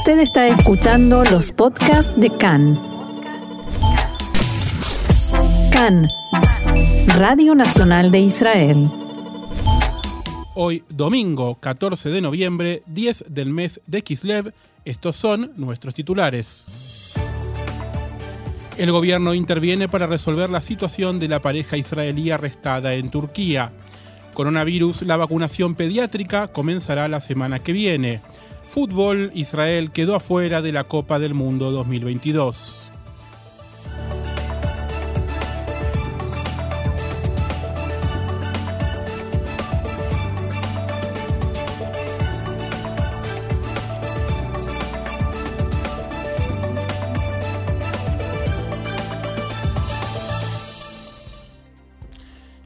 Usted está escuchando los podcasts de CAN. CAN, Radio Nacional de Israel. Hoy, domingo 14 de noviembre, 10 del mes de Kislev, estos son nuestros titulares. El gobierno interviene para resolver la situación de la pareja israelí arrestada en Turquía. Coronavirus, la vacunación pediátrica comenzará la semana que viene. Fútbol, Israel quedó afuera de la Copa del Mundo 2022.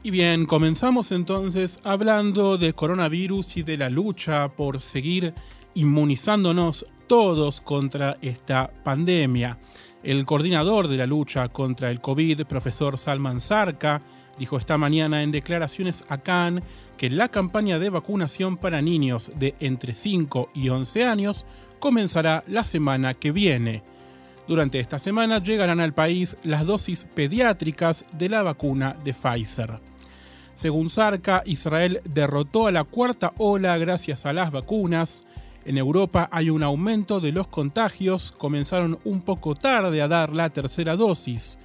Y bien, comenzamos entonces hablando de coronavirus y de la lucha por seguir inmunizándonos todos contra esta pandemia. El coordinador de la lucha contra el COVID, profesor Salman Sarka, dijo esta mañana en declaraciones a Cannes que la campaña de vacunación para niños de entre 5 y 11 años comenzará la semana que viene. Durante esta semana llegarán al país las dosis pediátricas de la vacuna de Pfizer. Según Sarka, Israel derrotó a la cuarta ola gracias a las vacunas. En Europa hay un aumento de los contagios, comenzaron un poco tarde a dar la tercera dosis.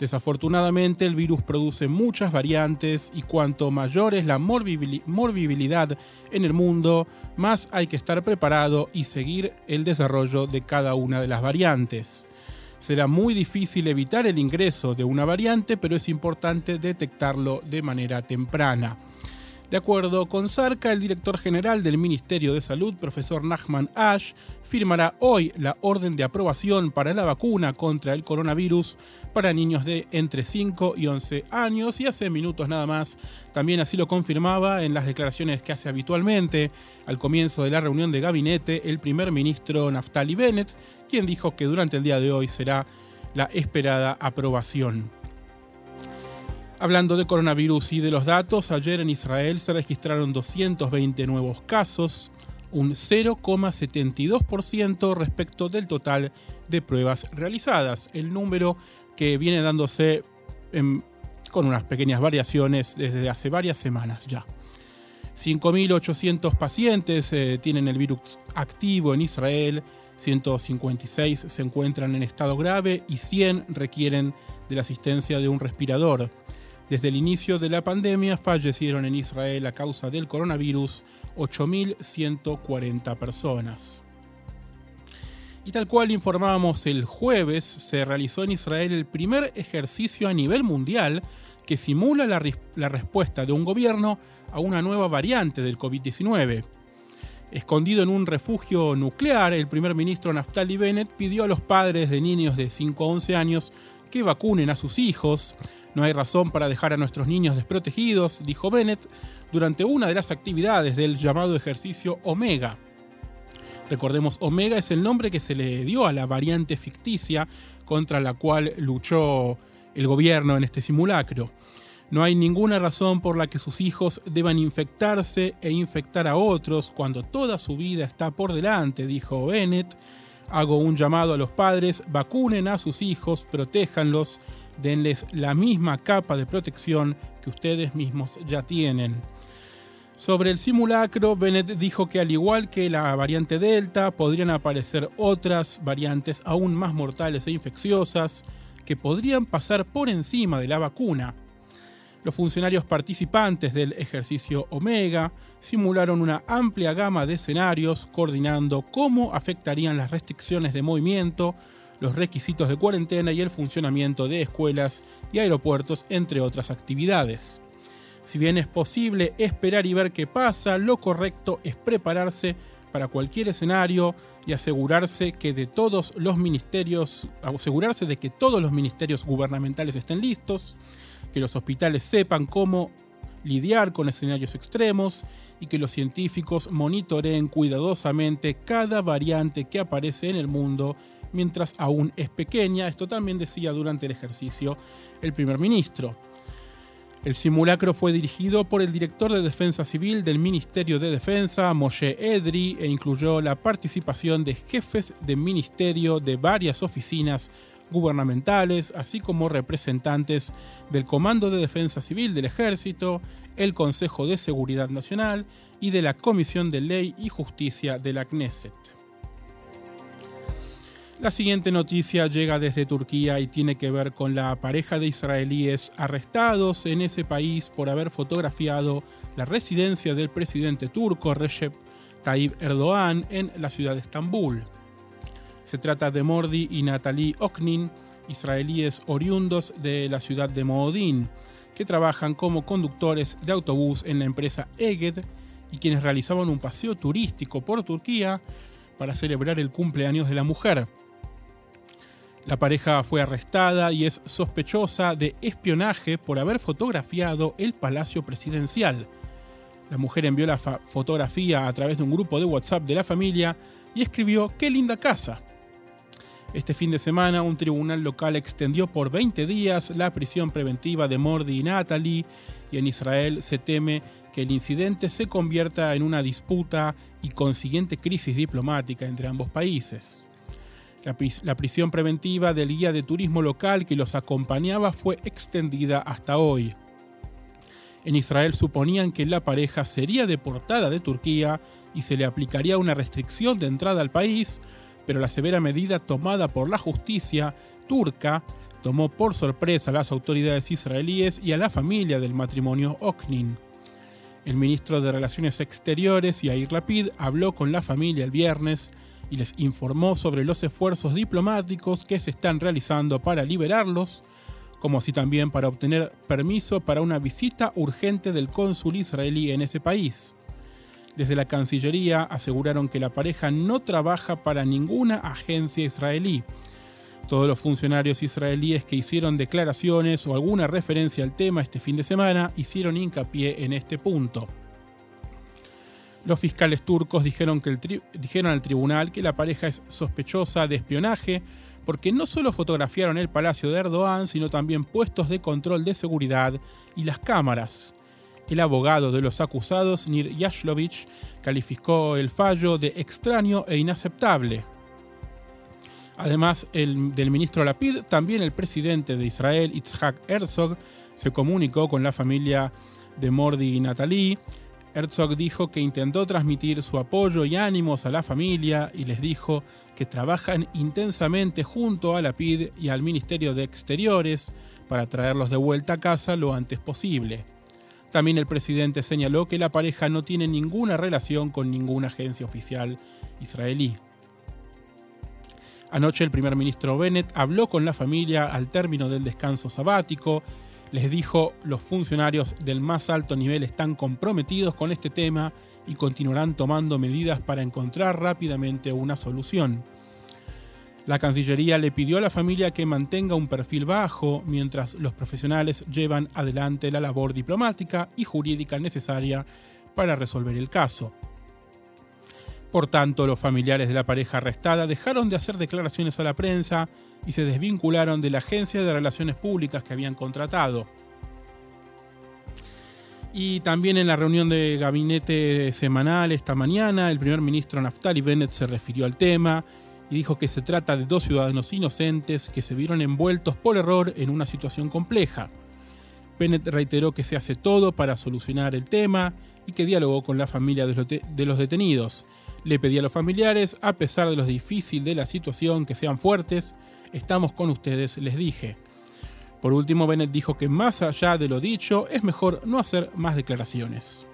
Desafortunadamente el virus produce muchas variantes y cuanto mayor es la morbilidad en el mundo, más hay que estar preparado y seguir el desarrollo de cada una de las variantes. Será muy difícil evitar el ingreso de una variante, pero es importante detectarlo de manera temprana. De acuerdo con Sarka, el director general del Ministerio de Salud, profesor Nachman Ash, firmará hoy la orden de aprobación para la vacuna contra el coronavirus para niños de entre 5 y 11 años y hace minutos nada más también así lo confirmaba en las declaraciones que hace habitualmente al comienzo de la reunión de gabinete el primer ministro Naftali Bennett, quien dijo que durante el día de hoy será la esperada aprobación. Hablando de coronavirus y de los datos, ayer en Israel se registraron 220 nuevos casos, un 0,72% respecto del total de pruebas realizadas, el número que viene dándose con unas pequeñas variaciones desde hace varias semanas ya. 5.800 pacientes eh, tienen el virus activo en Israel, 156 se encuentran en estado grave y 100 requieren de la asistencia de un respirador. Desde el inicio de la pandemia fallecieron en Israel a causa del coronavirus 8.140 personas. Y tal cual informábamos el jueves, se realizó en Israel el primer ejercicio a nivel mundial que simula la, la respuesta de un gobierno a una nueva variante del COVID-19. Escondido en un refugio nuclear, el primer ministro Naftali Bennett pidió a los padres de niños de 5 a 11 años que vacunen a sus hijos, no hay razón para dejar a nuestros niños desprotegidos, dijo Bennett durante una de las actividades del llamado ejercicio Omega. Recordemos, Omega es el nombre que se le dio a la variante ficticia contra la cual luchó el gobierno en este simulacro. No hay ninguna razón por la que sus hijos deban infectarse e infectar a otros cuando toda su vida está por delante, dijo Bennett. Hago un llamado a los padres, vacunen a sus hijos, protéjanlos denles la misma capa de protección que ustedes mismos ya tienen. Sobre el simulacro, Bennett dijo que al igual que la variante Delta, podrían aparecer otras variantes aún más mortales e infecciosas que podrían pasar por encima de la vacuna. Los funcionarios participantes del ejercicio Omega simularon una amplia gama de escenarios coordinando cómo afectarían las restricciones de movimiento los requisitos de cuarentena y el funcionamiento de escuelas y aeropuertos, entre otras actividades. Si bien es posible esperar y ver qué pasa, lo correcto es prepararse para cualquier escenario y asegurarse que de todos los ministerios, asegurarse de que todos los ministerios gubernamentales estén listos, que los hospitales sepan cómo lidiar con escenarios extremos y que los científicos monitoreen cuidadosamente cada variante que aparece en el mundo mientras aún es pequeña. Esto también decía durante el ejercicio el primer ministro. El simulacro fue dirigido por el director de Defensa Civil del Ministerio de Defensa, Moshe Edri, e incluyó la participación de jefes de ministerio de varias oficinas gubernamentales, así como representantes del Comando de Defensa Civil del Ejército, el Consejo de Seguridad Nacional y de la Comisión de Ley y Justicia de la Knesset. La siguiente noticia llega desde Turquía y tiene que ver con la pareja de israelíes arrestados en ese país por haber fotografiado la residencia del presidente turco Recep Tayyip Erdogan en la ciudad de Estambul. Se trata de Mordi y Natalie Oknin, israelíes oriundos de la ciudad de Moodin, que trabajan como conductores de autobús en la empresa Eged y quienes realizaban un paseo turístico por Turquía para celebrar el cumpleaños de la mujer. La pareja fue arrestada y es sospechosa de espionaje por haber fotografiado el palacio presidencial. La mujer envió la fotografía a través de un grupo de WhatsApp de la familia y escribió ¡Qué linda casa! Este fin de semana, un tribunal local extendió por 20 días la prisión preventiva de Mordi y Natalie, y en Israel se teme que el incidente se convierta en una disputa y consiguiente crisis diplomática entre ambos países. La, prisión preventiva del guía de turismo local que los acompañaba fue extendida hasta hoy. En Israel suponían que la pareja sería deportada de Turquía y se le aplicaría una restricción de entrada al país, pero la severa medida tomada por la justicia turca tomó por sorpresa a las autoridades israelíes y a la familia del matrimonio Oknin. El ministro de Relaciones Exteriores, Yair Lapid, habló con la familia el viernes y les informó sobre los esfuerzos diplomáticos que se están realizando para liberarlos, como así también para obtener permiso para una visita urgente del cónsul israelí en ese país. Desde la Cancillería aseguraron que la pareja no trabaja para ninguna agencia israelí. Todos los funcionarios israelíes que hicieron declaraciones o alguna referencia al tema este fin de semana hicieron hincapié en este punto. Los fiscales turcos dijeron, que dijeron al tribunal que la pareja es sospechosa de espionaje porque no solo fotografiaron el palacio de Erdogan, sino también puestos de control de seguridad y las cámaras. El abogado de los acusados, Nir Yashlovich, calificó el fallo de extraño e inaceptable. Además el, del ministro Lapid, también el presidente de Israel, Itzhak Herzog, se comunicó con la familia de Mordi y Natalie Herzog dijo que intentó transmitir su apoyo y ánimos a la familia y les dijo que trabajan intensamente junto a la PID y al Ministerio de Exteriores para traerlos de vuelta a casa lo antes posible. También el presidente señaló que la pareja no tiene ninguna relación con ninguna agencia oficial israelí. Anoche el primer ministro Bennett habló con la familia al término del descanso sabático les dijo, los funcionarios del más alto nivel están comprometidos con este tema y continuarán tomando medidas para encontrar rápidamente una solución. La Cancillería le pidió a la familia que mantenga un perfil bajo mientras los profesionales llevan adelante la labor diplomática y jurídica necesaria para resolver el caso. Por tanto, los familiares de la pareja arrestada dejaron de hacer declaraciones a la prensa y se desvincularon de la agencia de relaciones públicas que habían contratado. Y también en la reunión de gabinete semanal esta mañana, el primer ministro Naftali Bennett se refirió al tema y dijo que se trata de dos ciudadanos inocentes que se vieron envueltos por error en una situación compleja. Bennett reiteró que se hace todo para solucionar el tema y que dialogó con la familia de los detenidos. Le pedí a los familiares, a pesar de lo difícil de la situación, que sean fuertes estamos con ustedes, les dije. Por último, Bennett dijo que más allá de lo dicho, es mejor no hacer más declaraciones.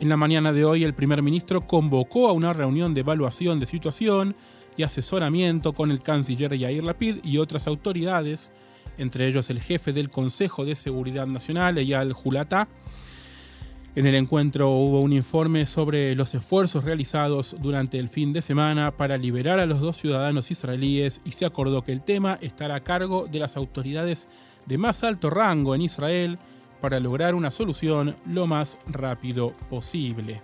En la mañana de hoy, el primer ministro convocó a una reunión de evaluación de situación y asesoramiento con el canciller Yair Lapid y otras autoridades, entre ellos el jefe del Consejo de Seguridad Nacional, Eyal Julata, en el encuentro hubo un informe sobre los esfuerzos realizados durante el fin de semana para liberar a los dos ciudadanos israelíes y se acordó que el tema estará a cargo de las autoridades de más alto rango en Israel para lograr una solución lo más rápido posible.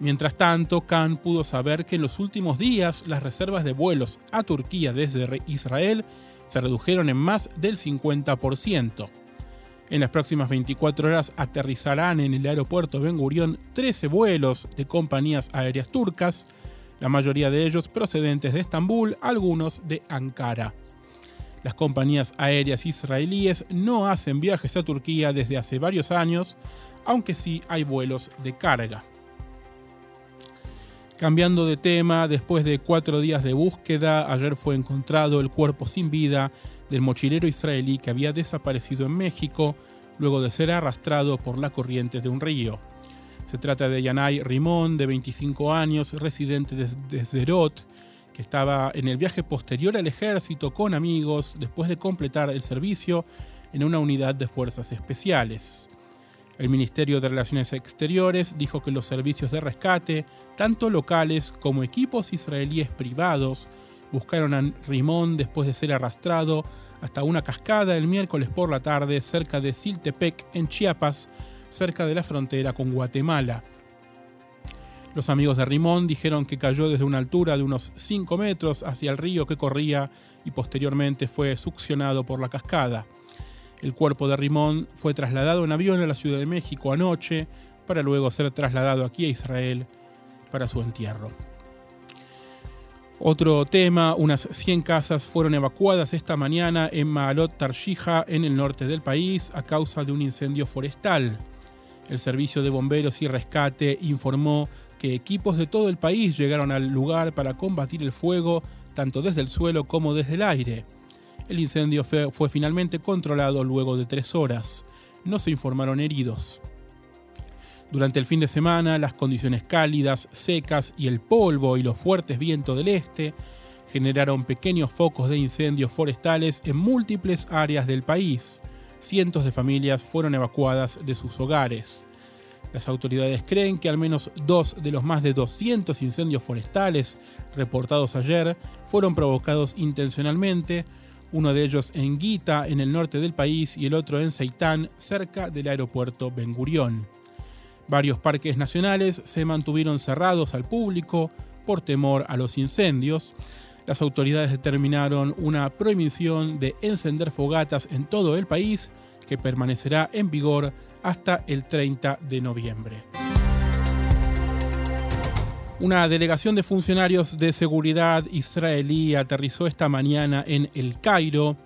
Mientras tanto, Khan pudo saber que en los últimos días las reservas de vuelos a Turquía desde Israel se redujeron en más del 50%. En las próximas 24 horas aterrizarán en el aeropuerto Ben Gurion 13 vuelos de compañías aéreas turcas, la mayoría de ellos procedentes de Estambul, algunos de Ankara. Las compañías aéreas israelíes no hacen viajes a Turquía desde hace varios años, aunque sí hay vuelos de carga. Cambiando de tema, después de cuatro días de búsqueda, ayer fue encontrado el cuerpo sin vida del mochilero israelí que había desaparecido en México luego de ser arrastrado por la corriente de un río. Se trata de Yanay Rimón, de 25 años, residente de Zerot, que estaba en el viaje posterior al ejército con amigos después de completar el servicio en una unidad de fuerzas especiales. El Ministerio de Relaciones Exteriores dijo que los servicios de rescate, tanto locales como equipos israelíes privados, buscaron a Rimón después de ser arrastrado hasta una cascada el miércoles por la tarde cerca de Siltepec, en Chiapas, cerca de la frontera con Guatemala. Los amigos de Rimón dijeron que cayó desde una altura de unos 5 metros hacia el río que corría y posteriormente fue succionado por la cascada. El cuerpo de Rimón fue trasladado en avión a la Ciudad de México anoche para luego ser trasladado aquí a Israel para su entierro. Otro tema, unas 100 casas fueron evacuadas esta mañana en Maalot Tarshija, en el norte del país, a causa de un incendio forestal. El Servicio de Bomberos y Rescate informó que equipos de todo el país llegaron al lugar para combatir el fuego, tanto desde el suelo como desde el aire. El incendio fue, fue finalmente controlado luego de tres horas. No se informaron heridos. Durante el fin de semana, las condiciones cálidas, secas y el polvo y los fuertes vientos del este generaron pequeños focos de incendios forestales en múltiples áreas del país. Cientos de familias fueron evacuadas de sus hogares. Las autoridades creen que al menos dos de los más de 200 incendios forestales reportados ayer fueron provocados intencionalmente uno de ellos en Guita, en el norte del país, y el otro en Seitán, cerca del aeropuerto Ben Gurión. Varios parques nacionales se mantuvieron cerrados al público por temor a los incendios. Las autoridades determinaron una prohibición de encender fogatas en todo el país que permanecerá en vigor hasta el 30 de noviembre. Una delegación de funcionarios de seguridad israelí aterrizó esta mañana en El Cairo,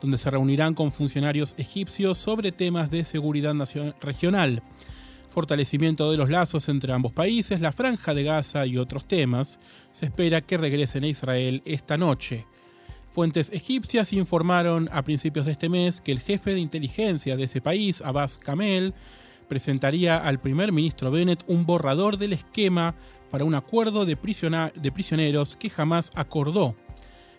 donde se reunirán con funcionarios egipcios sobre temas de seguridad regional, fortalecimiento de los lazos entre ambos países, la franja de Gaza y otros temas. Se espera que regresen a Israel esta noche. Fuentes egipcias informaron a principios de este mes que el jefe de inteligencia de ese país, Abbas Kamel, presentaría al primer ministro Bennett un borrador del esquema para un acuerdo de, prisioneros que jamás acordó.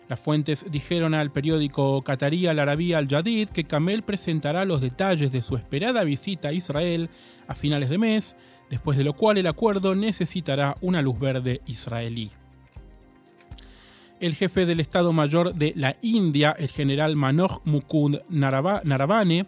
Las fuentes dijeron al periódico qatarí Al Arabi Al Jadid que Kamel presentará los detalles de su esperada visita a Israel a finales de mes, después de lo cual el acuerdo necesitará una luz verde israelí. El jefe del Estado Mayor de la India, el general Manoj Mukund Naravane,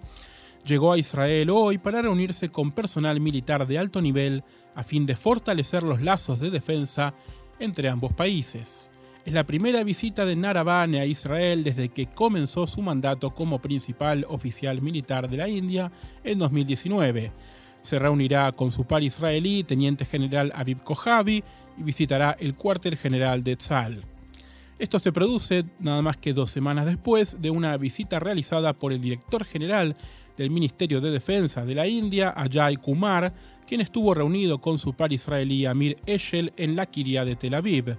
llegó a Israel hoy para reunirse con personal militar de alto nivel a fin de fortalecer los lazos de defensa entre ambos países. Es la primera visita de Naravane a Israel desde que comenzó su mandato como principal oficial militar de la India en 2019. Se reunirá con su par israelí, teniente general Aviv Kojavi, y visitará el cuartel general de Tzal. Esto se produce nada más que dos semanas después de una visita realizada por el director general del Ministerio de Defensa de la India, Ajay Kumar, quien estuvo reunido con su par israelí Amir Eshel en la Kiria de Tel Aviv.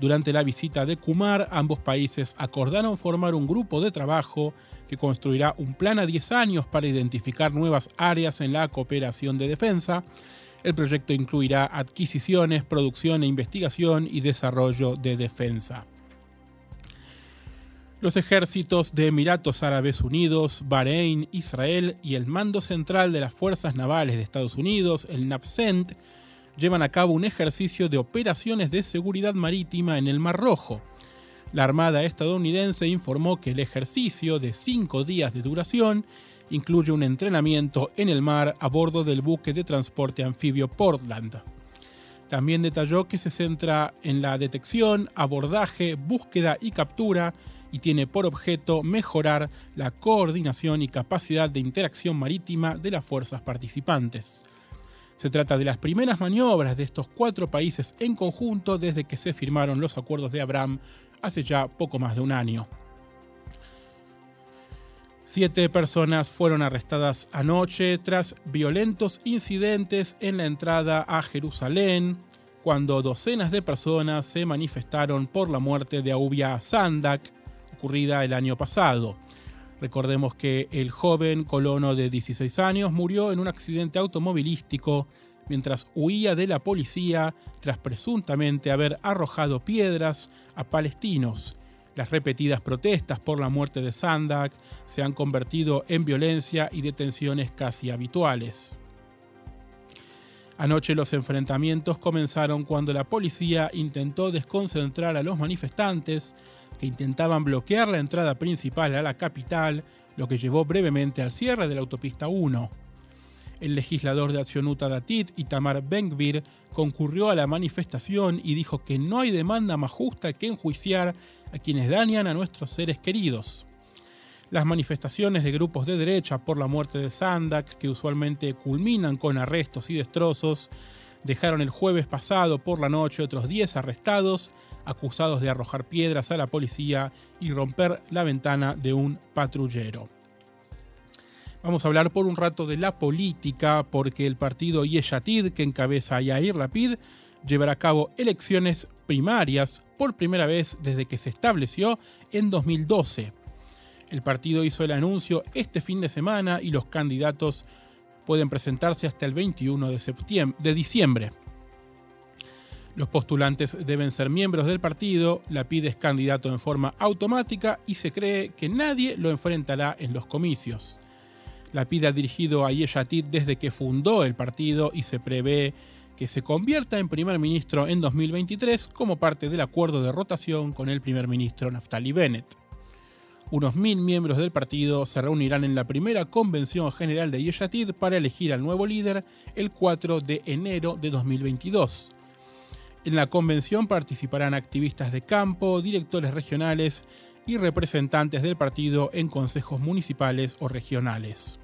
Durante la visita de Kumar, ambos países acordaron formar un grupo de trabajo que construirá un plan a 10 años para identificar nuevas áreas en la cooperación de defensa. El proyecto incluirá adquisiciones, producción e investigación y desarrollo de defensa. Los ejércitos de Emiratos Árabes Unidos, Bahrein, Israel y el Mando Central de las Fuerzas Navales de Estados Unidos, el NAPCENT, llevan a cabo un ejercicio de operaciones de seguridad marítima en el Mar Rojo. La Armada estadounidense informó que el ejercicio de cinco días de duración incluye un entrenamiento en el mar a bordo del buque de transporte anfibio Portland. También detalló que se centra en la detección, abordaje, búsqueda y captura y tiene por objeto mejorar la coordinación y capacidad de interacción marítima de las fuerzas participantes. Se trata de las primeras maniobras de estos cuatro países en conjunto desde que se firmaron los acuerdos de Abraham hace ya poco más de un año. Siete personas fueron arrestadas anoche tras violentos incidentes en la entrada a Jerusalén, cuando docenas de personas se manifestaron por la muerte de Aubia Sandak, ocurrida el año pasado. Recordemos que el joven colono de 16 años murió en un accidente automovilístico mientras huía de la policía tras presuntamente haber arrojado piedras a palestinos las repetidas protestas por la muerte de Sandak se han convertido en violencia y detenciones casi habituales. Anoche los enfrentamientos comenzaron cuando la policía intentó desconcentrar a los manifestantes que intentaban bloquear la entrada principal a la capital, lo que llevó brevemente al cierre de la autopista 1. El legislador de Accionuta Datit, Itamar Benkvir, concurrió a la manifestación y dijo que no hay demanda más justa que enjuiciar a quienes dañan a nuestros seres queridos. Las manifestaciones de grupos de derecha por la muerte de Sandak, que usualmente culminan con arrestos y destrozos, dejaron el jueves pasado por la noche otros 10 arrestados, acusados de arrojar piedras a la policía y romper la ventana de un patrullero. Vamos a hablar por un rato de la política, porque el partido Yeshatid, que encabeza Yair Lapid, llevará a cabo elecciones primarias por primera vez desde que se estableció en 2012. El partido hizo el anuncio este fin de semana y los candidatos pueden presentarse hasta el 21 de, de diciembre. Los postulantes deben ser miembros del partido, la PIDE es candidato en forma automática y se cree que nadie lo enfrentará en los comicios. La PIDE ha dirigido a Yeshatit desde que fundó el partido y se prevé que se convierta en primer ministro en 2023 como parte del acuerdo de rotación con el primer ministro Naftali Bennett. Unos mil miembros del partido se reunirán en la primera convención general de Yeshatid para elegir al nuevo líder el 4 de enero de 2022. En la convención participarán activistas de campo, directores regionales y representantes del partido en consejos municipales o regionales.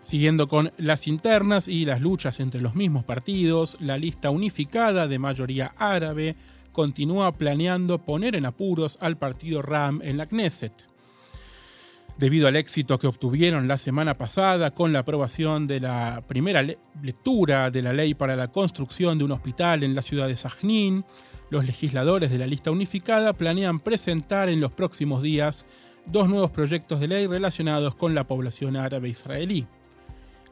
Siguiendo con las internas y las luchas entre los mismos partidos, la lista unificada de mayoría árabe continúa planeando poner en apuros al partido RAM en la Knesset. Debido al éxito que obtuvieron la semana pasada con la aprobación de la primera lectura de la ley para la construcción de un hospital en la ciudad de Sajnín, los legisladores de la lista unificada planean presentar en los próximos días dos nuevos proyectos de ley relacionados con la población árabe israelí.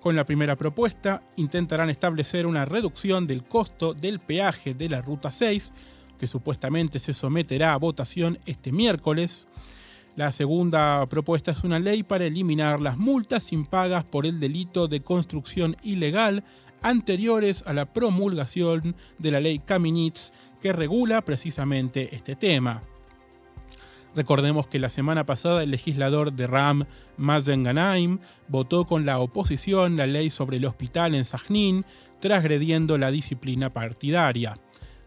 Con la primera propuesta, intentarán establecer una reducción del costo del peaje de la Ruta 6, que supuestamente se someterá a votación este miércoles. La segunda propuesta es una ley para eliminar las multas impagas por el delito de construcción ilegal anteriores a la promulgación de la ley Kaminitz, que regula precisamente este tema. Recordemos que la semana pasada el legislador de Ram, Mazen Ganaim, votó con la oposición la ley sobre el hospital en Sajnín, transgrediendo la disciplina partidaria.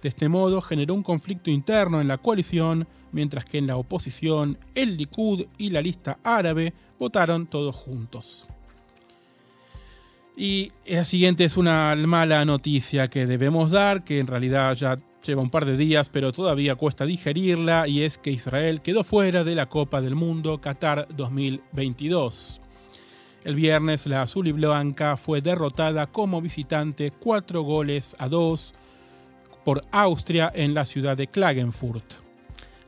De este modo generó un conflicto interno en la coalición, mientras que en la oposición el Likud y la lista árabe votaron todos juntos. Y la siguiente es una mala noticia que debemos dar, que en realidad ya lleva un par de días, pero todavía cuesta digerirla, y es que Israel quedó fuera de la Copa del Mundo Qatar 2022. El viernes la azul y blanca fue derrotada como visitante 4 goles a 2 por Austria en la ciudad de Klagenfurt.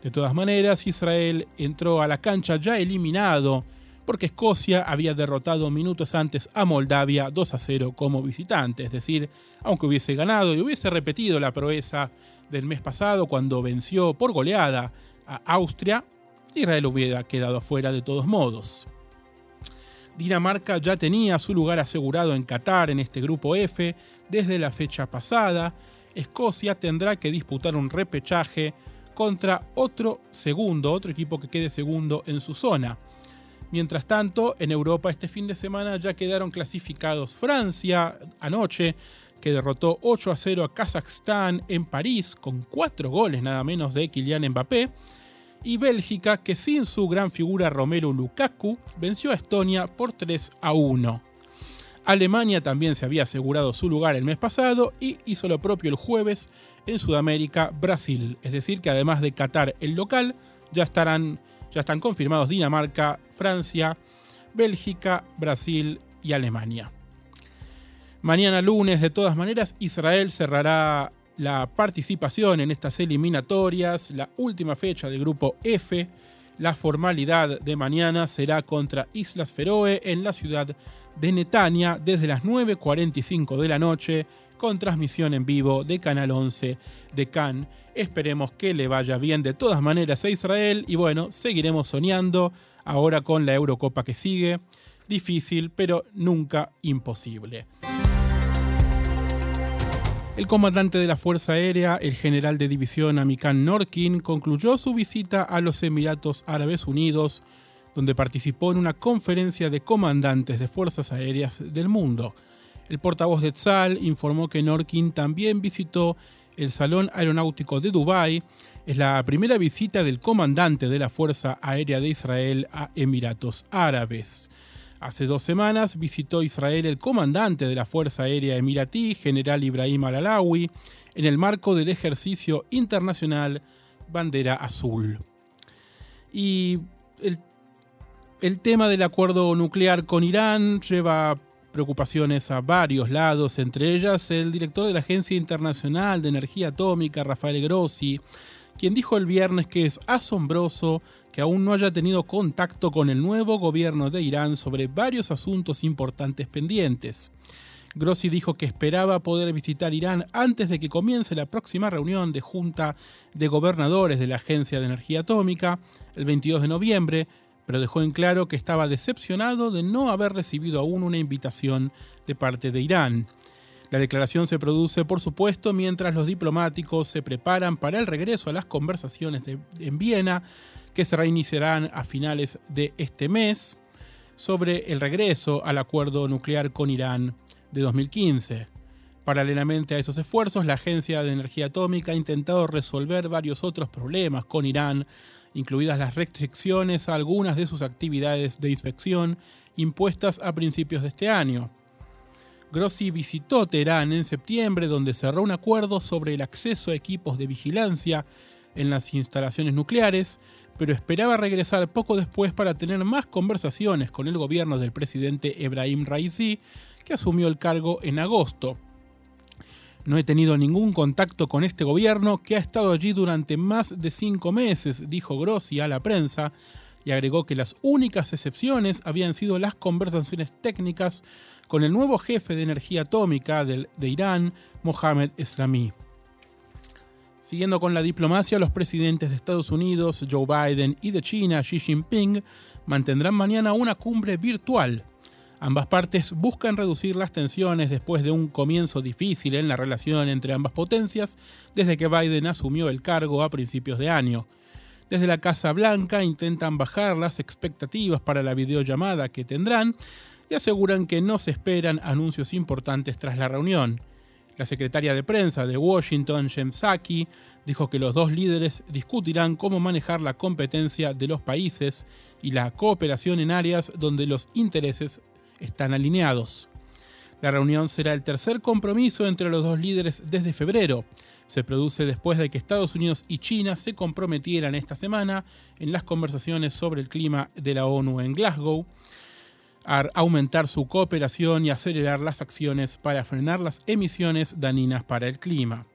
De todas maneras, Israel entró a la cancha ya eliminado porque Escocia había derrotado minutos antes a Moldavia 2 a 0 como visitante, es decir, aunque hubiese ganado y hubiese repetido la proeza del mes pasado cuando venció por goleada a Austria, Israel hubiera quedado fuera de todos modos. Dinamarca ya tenía su lugar asegurado en Qatar en este grupo F desde la fecha pasada. Escocia tendrá que disputar un repechaje contra otro segundo, otro equipo que quede segundo en su zona. Mientras tanto, en Europa este fin de semana ya quedaron clasificados Francia anoche, que derrotó 8 a 0 a Kazajstán en París con 4 goles nada menos de Kylian Mbappé. y Bélgica, que sin su gran figura Romelu Lukaku, venció a Estonia por 3 a 1. Alemania también se había asegurado su lugar el mes pasado y hizo lo propio el jueves en Sudamérica, Brasil. Es decir, que además de Qatar el local, ya, estarán, ya están confirmados Dinamarca, Francia, Bélgica, Brasil y Alemania. Mañana lunes, de todas maneras, Israel cerrará la participación en estas eliminatorias, la última fecha del grupo F. La formalidad de mañana será contra Islas Feroe en la ciudad de Netania desde las 9.45 de la noche con transmisión en vivo de Canal 11 de Cannes. Esperemos que le vaya bien de todas maneras a Israel y bueno, seguiremos soñando ahora con la Eurocopa que sigue. Difícil, pero nunca imposible. El comandante de la Fuerza Aérea, el general de división Amikan Norkin, concluyó su visita a los Emiratos Árabes Unidos, donde participó en una conferencia de comandantes de fuerzas aéreas del mundo. El portavoz de Tzal informó que Norkin también visitó el Salón Aeronáutico de Dubái. Es la primera visita del comandante de la Fuerza Aérea de Israel a Emiratos Árabes. Hace dos semanas visitó Israel el comandante de la Fuerza Aérea Emiratí, general Ibrahim al-Alawi, en el marco del ejercicio internacional Bandera Azul. Y el, el tema del acuerdo nuclear con Irán lleva preocupaciones a varios lados, entre ellas el director de la Agencia Internacional de Energía Atómica, Rafael Grossi, quien dijo el viernes que es asombroso que aún no haya tenido contacto con el nuevo gobierno de Irán sobre varios asuntos importantes pendientes. Grossi dijo que esperaba poder visitar Irán antes de que comience la próxima reunión de Junta de Gobernadores de la Agencia de Energía Atómica, el 22 de noviembre, pero dejó en claro que estaba decepcionado de no haber recibido aún una invitación de parte de Irán. La declaración se produce, por supuesto, mientras los diplomáticos se preparan para el regreso a las conversaciones en Viena que se reiniciarán a finales de este mes sobre el regreso al acuerdo nuclear con Irán de 2015. Paralelamente a esos esfuerzos, la Agencia de Energía Atómica ha intentado resolver varios otros problemas con Irán, incluidas las restricciones a algunas de sus actividades de inspección impuestas a principios de este año. Grossi visitó Teherán en septiembre, donde cerró un acuerdo sobre el acceso a equipos de vigilancia en las instalaciones nucleares, pero esperaba regresar poco después para tener más conversaciones con el gobierno del presidente Ebrahim Raisi, que asumió el cargo en agosto. No he tenido ningún contacto con este gobierno que ha estado allí durante más de cinco meses, dijo Grossi a la prensa, y agregó que las únicas excepciones habían sido las conversaciones técnicas con el nuevo jefe de energía atómica de, Irán, Mohamed Eslami. Siguiendo con la diplomacia, los presidentes de Estados Unidos, Joe Biden, y de China, Xi Jinping, mantendrán mañana una cumbre virtual. Ambas partes buscan reducir las tensiones después de un comienzo difícil en la relación entre ambas potencias desde que Biden asumió el cargo a principios de año. Desde la Casa Blanca intentan bajar las expectativas para la videollamada que tendrán y aseguran que no se esperan anuncios importantes tras la reunión. La secretaria de prensa de Washington, Jem Psaki, dijo que los dos líderes discutirán cómo manejar la competencia de los países y la cooperación en áreas donde los intereses están alineados. La reunión será el tercer compromiso entre los dos líderes desde febrero. Se produce después de que Estados Unidos y China se comprometieran esta semana en las conversaciones sobre el clima de la ONU en Glasgow a aumentar su cooperación y acelerar las acciones para frenar las emisiones dañinas para el clima.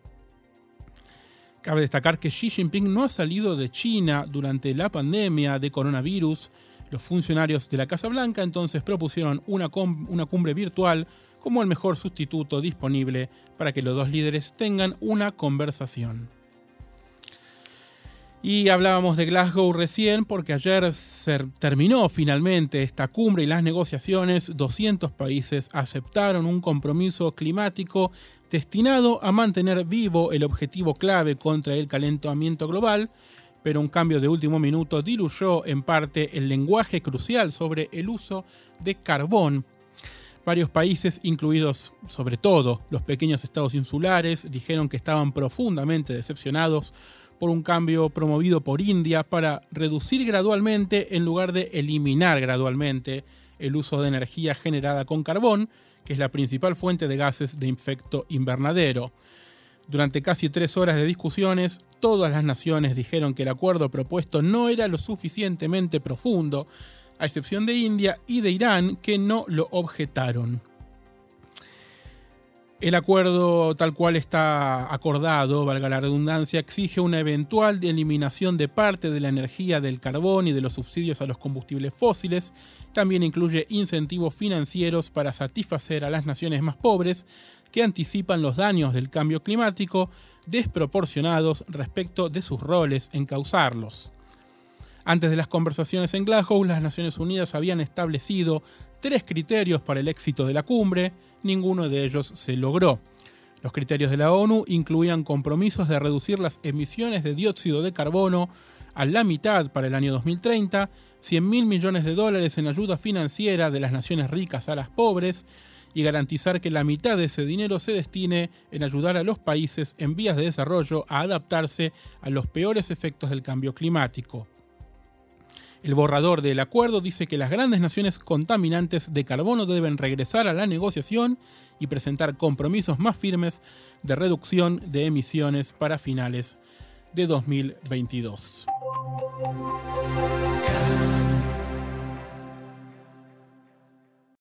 Cabe destacar que Xi Jinping no ha salido de China durante la pandemia de coronavirus. Los funcionarios de la Casa Blanca entonces propusieron una, una cumbre virtual como el mejor sustituto disponible para que los dos líderes tengan una conversación. Y hablábamos de Glasgow recién porque ayer se terminó finalmente esta cumbre y las negociaciones. 200 países aceptaron un compromiso climático destinado a mantener vivo el objetivo clave contra el calentamiento global, pero un cambio de último minuto diluyó en parte el lenguaje crucial sobre el uso de carbón. Varios países, incluidos sobre todo los pequeños estados insulares, dijeron que estaban profundamente decepcionados por un cambio promovido por India para reducir gradualmente en lugar de eliminar gradualmente el uso de energía generada con carbón, que es la principal fuente de gases de efecto invernadero. Durante casi tres horas de discusiones, todas las naciones dijeron que el acuerdo propuesto no era lo suficientemente profundo, a excepción de India y de Irán, que no lo objetaron. El acuerdo tal cual está acordado, valga la redundancia, exige una eventual eliminación de parte de la energía del carbón y de los subsidios a los combustibles fósiles. También incluye incentivos financieros para satisfacer a las naciones más pobres que anticipan los daños del cambio climático desproporcionados respecto de sus roles en causarlos. Antes de las conversaciones en Glasgow, las Naciones Unidas habían establecido tres criterios para el éxito de la cumbre, ninguno de ellos se logró. Los criterios de la ONU incluían compromisos de reducir las emisiones de dióxido de carbono a la mitad para el año 2030, 100 mil millones de dólares en ayuda financiera de las naciones ricas a las pobres y garantizar que la mitad de ese dinero se destine en ayudar a los países en vías de desarrollo a adaptarse a los peores efectos del cambio climático. El borrador del acuerdo dice que las grandes naciones contaminantes de carbono deben regresar a la negociación y presentar compromisos más firmes de reducción de emisiones para finales de 2022.